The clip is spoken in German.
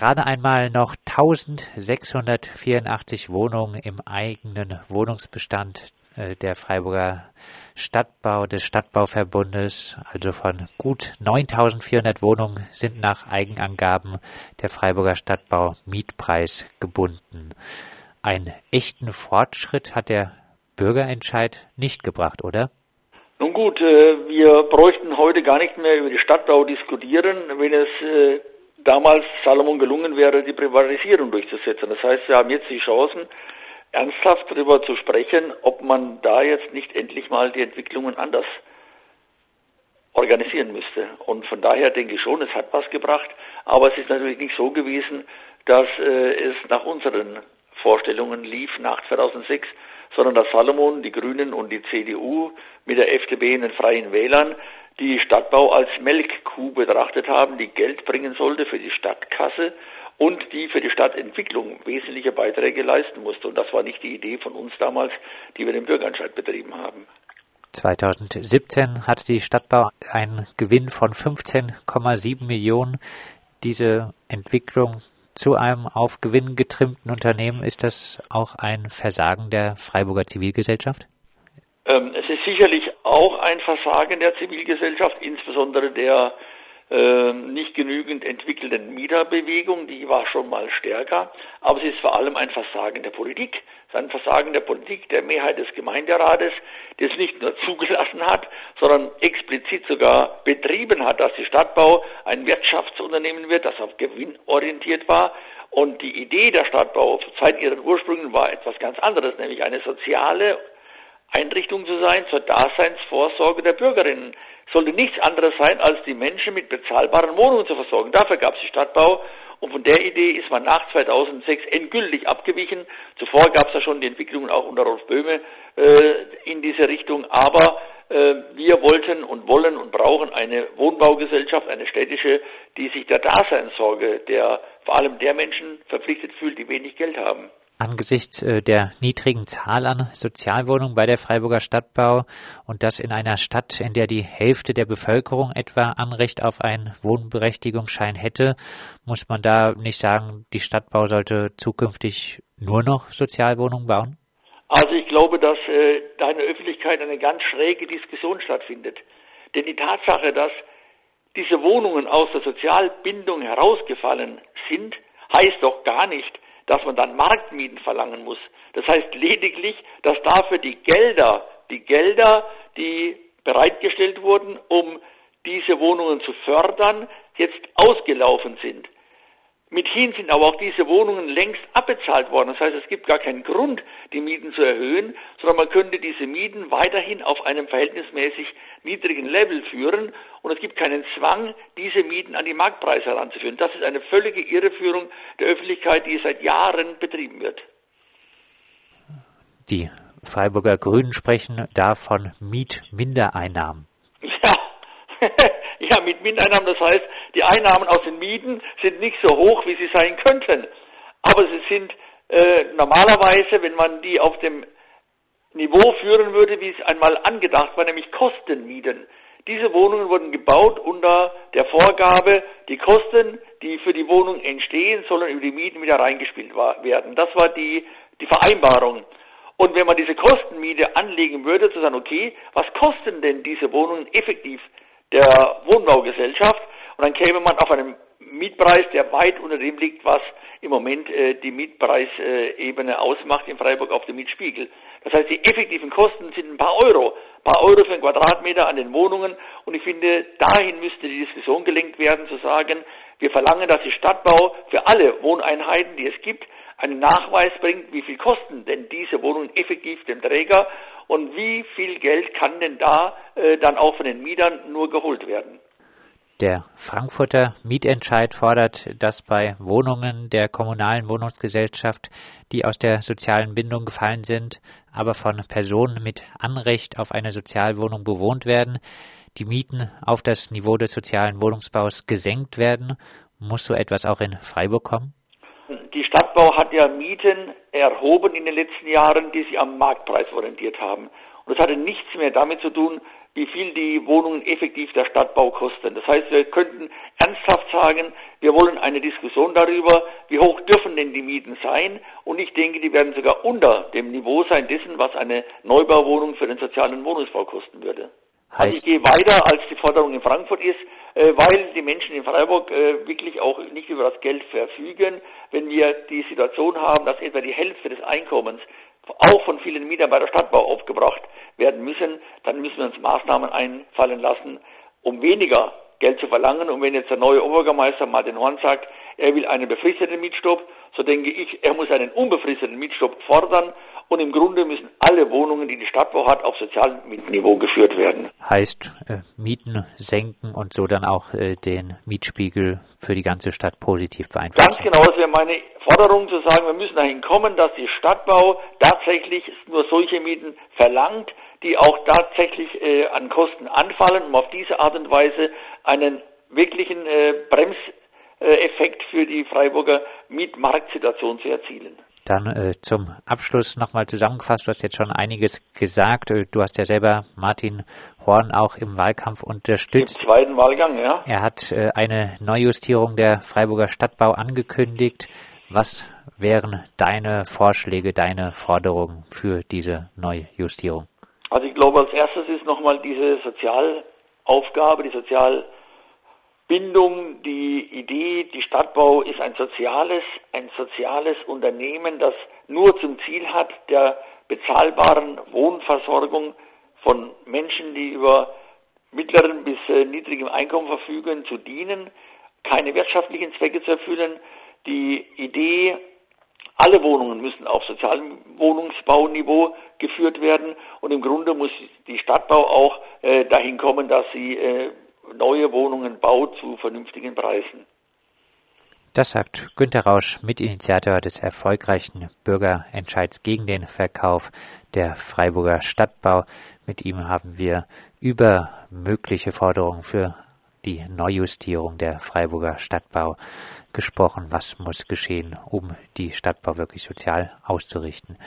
gerade einmal noch 1684 Wohnungen im eigenen Wohnungsbestand äh, der Freiburger Stadtbau des Stadtbauverbundes, also von gut 9400 Wohnungen sind nach Eigenangaben der Freiburger Stadtbau Mietpreis gebunden. Einen echten Fortschritt hat der Bürgerentscheid nicht gebracht, oder? Nun gut, äh, wir bräuchten heute gar nicht mehr über die Stadtbau diskutieren, wenn es äh, damals Salomon gelungen wäre, die Privatisierung durchzusetzen. Das heißt, wir haben jetzt die Chancen, ernsthaft darüber zu sprechen, ob man da jetzt nicht endlich mal die Entwicklungen anders organisieren müsste. Und von daher denke ich schon, es hat was gebracht, aber es ist natürlich nicht so gewesen, dass äh, es nach unseren Vorstellungen lief nach 2006, sondern dass Salomon, die Grünen und die CDU mit der FDP in den Freien Wählern die Stadtbau als Melkkuh betrachtet haben, die Geld bringen sollte für die Stadtkasse und die für die Stadtentwicklung wesentliche Beiträge leisten musste. Und das war nicht die Idee von uns damals, die wir den Bürgerentscheid betrieben haben. 2017 hatte die Stadtbau einen Gewinn von 15,7 Millionen. Diese Entwicklung zu einem auf Gewinn getrimmten Unternehmen, ist das auch ein Versagen der Freiburger Zivilgesellschaft? Ähm, es ist sicherlich auch ein Versagen der Zivilgesellschaft, insbesondere der äh, nicht genügend entwickelten Mieterbewegung, die war schon mal stärker, aber es ist vor allem ein Versagen der Politik. Es ist ein Versagen der Politik, der Mehrheit des Gemeinderates, die es nicht nur zugelassen hat, sondern explizit sogar betrieben hat, dass die Stadtbau ein Wirtschaftsunternehmen wird, das auf Gewinn orientiert war. Und die Idee der Stadtbau seit ihren Ursprüngen war etwas ganz anderes, nämlich eine soziale Einrichtung zu sein zur Daseinsvorsorge der Bürgerinnen sollte nichts anderes sein, als die Menschen mit bezahlbaren Wohnungen zu versorgen. Dafür gab es die Stadtbau und von der Idee ist man nach 2006 endgültig abgewichen. Zuvor gab es ja schon die Entwicklungen auch unter Rolf Böhme äh, in diese Richtung, aber äh, wir wollten und wollen und brauchen eine Wohnbaugesellschaft, eine städtische, die sich der Daseinssorge der vor allem der Menschen verpflichtet fühlt, die wenig Geld haben. Angesichts äh, der niedrigen Zahl an Sozialwohnungen bei der Freiburger Stadtbau und das in einer Stadt, in der die Hälfte der Bevölkerung etwa Anrecht auf einen Wohnberechtigungsschein hätte, muss man da nicht sagen, die Stadtbau sollte zukünftig nur noch Sozialwohnungen bauen? Also ich glaube, dass äh, da in der Öffentlichkeit eine ganz schräge Diskussion stattfindet. Denn die Tatsache, dass diese Wohnungen aus der Sozialbindung herausgefallen sind, heißt doch gar nicht, dass man dann Marktmieten verlangen muss. Das heißt lediglich, dass dafür die Gelder, die Gelder, die bereitgestellt wurden, um diese Wohnungen zu fördern, jetzt ausgelaufen sind. Mithin sind aber auch diese Wohnungen längst abbezahlt worden. Das heißt, es gibt gar keinen Grund, die Mieten zu erhöhen, sondern man könnte diese Mieten weiterhin auf einem verhältnismäßig niedrigen Level führen und es gibt keinen Zwang, diese Mieten an die Marktpreise heranzuführen. Das ist eine völlige Irreführung der Öffentlichkeit, die seit Jahren betrieben wird. Die Freiburger Grünen sprechen da von Mietmindereinnahmen. Ja. ja, mit Mindereinnahmen, das heißt, die Einnahmen aus den Mieten sind nicht so hoch, wie sie sein könnten. Aber sie sind äh, normalerweise, wenn man die auf dem Niveau führen würde, wie es einmal angedacht war, nämlich Kostenmieten. Diese Wohnungen wurden gebaut unter der Vorgabe, die Kosten, die für die Wohnung entstehen, sollen über die Mieten wieder reingespielt werden. Das war die, die Vereinbarung. Und wenn man diese Kostenmiete anlegen würde, zu sagen, okay, was kosten denn diese Wohnungen effektiv der Wohnbaugesellschaft? Und dann käme man auf einen Mietpreis, der weit unter dem liegt, was im Moment äh, die Mietpreisebene ausmacht in Freiburg auf dem Mietspiegel. Das heißt, die effektiven Kosten sind ein paar Euro, ein paar Euro für einen Quadratmeter an den Wohnungen. Und ich finde, dahin müsste die Diskussion gelenkt werden, zu sagen, wir verlangen, dass die Stadtbau für alle Wohneinheiten, die es gibt, einen Nachweis bringt, wie viel kosten denn diese Wohnungen effektiv dem Träger und wie viel Geld kann denn da äh, dann auch von den Mietern nur geholt werden. Der Frankfurter Mietentscheid fordert, dass bei Wohnungen der kommunalen Wohnungsgesellschaft, die aus der sozialen Bindung gefallen sind, aber von Personen mit Anrecht auf eine Sozialwohnung bewohnt werden, die Mieten auf das Niveau des sozialen Wohnungsbaus gesenkt werden. Muss so etwas auch in Freiburg kommen? Die Stadtbau hat ja Mieten erhoben in den letzten Jahren, die sich am Marktpreis orientiert haben. Und das hatte nichts mehr damit zu tun, wie viel die Wohnungen effektiv der Stadtbau kosten. Das heißt, wir könnten ernsthaft sagen, wir wollen eine Diskussion darüber, wie hoch dürfen denn die Mieten sein. Und ich denke, die werden sogar unter dem Niveau sein dessen, was eine Neubauwohnung für den sozialen Wohnungsbau kosten würde. Heißt also ich gehe weiter, als die Forderung in Frankfurt ist, weil die Menschen in Freiburg äh, wirklich auch nicht über das Geld verfügen. Wenn wir die Situation haben, dass etwa die Hälfte des Einkommens auch von vielen Mietern bei der Stadtbau aufgebracht werden müssen, dann müssen wir uns Maßnahmen einfallen lassen, um weniger Geld zu verlangen. Und wenn jetzt der neue Oberbürgermeister Martin Horn sagt, er will einen befristeten Mietstopp, so denke ich, er muss einen unbefristeten Mietstopp fordern. Und im Grunde müssen alle Wohnungen, die die Stadtbau hat, auf Sozialmietniveau geführt werden. Heißt äh, Mieten senken und so dann auch äh, den Mietspiegel für die ganze Stadt positiv beeinflussen. Ganz genau, das wäre meine Forderung zu sagen, wir müssen dahin kommen, dass die Stadtbau tatsächlich nur solche Mieten verlangt, die auch tatsächlich äh, an Kosten anfallen, um auf diese Art und Weise einen wirklichen äh, Bremseffekt für die Freiburger Mietmarktsituation zu erzielen. Dann äh, zum Abschluss nochmal zusammengefasst, du hast jetzt schon einiges gesagt. Äh, du hast ja selber Martin Horn auch im Wahlkampf unterstützt. Im zweiten Wahlgang, ja. Er hat äh, eine Neujustierung der Freiburger Stadtbau angekündigt. Was wären deine Vorschläge, deine Forderungen für diese Neujustierung? Also ich glaube, als erstes ist nochmal diese Sozialaufgabe, die Sozial Bindung, die Idee, die Stadtbau ist ein soziales, ein soziales Unternehmen, das nur zum Ziel hat, der bezahlbaren Wohnversorgung von Menschen, die über mittleren bis äh, niedrigem Einkommen verfügen, zu dienen, keine wirtschaftlichen Zwecke zu erfüllen. Die Idee, alle Wohnungen müssen auf sozialem Wohnungsbauniveau geführt werden und im Grunde muss die Stadtbau auch äh, dahin kommen, dass sie äh, neue Wohnungen baut zu vernünftigen Preisen. Das sagt Günter Rausch, Mitinitiator des erfolgreichen Bürgerentscheids gegen den Verkauf der Freiburger Stadtbau. Mit ihm haben wir über mögliche Forderungen für die Neujustierung der Freiburger Stadtbau gesprochen. Was muss geschehen, um die Stadtbau wirklich sozial auszurichten?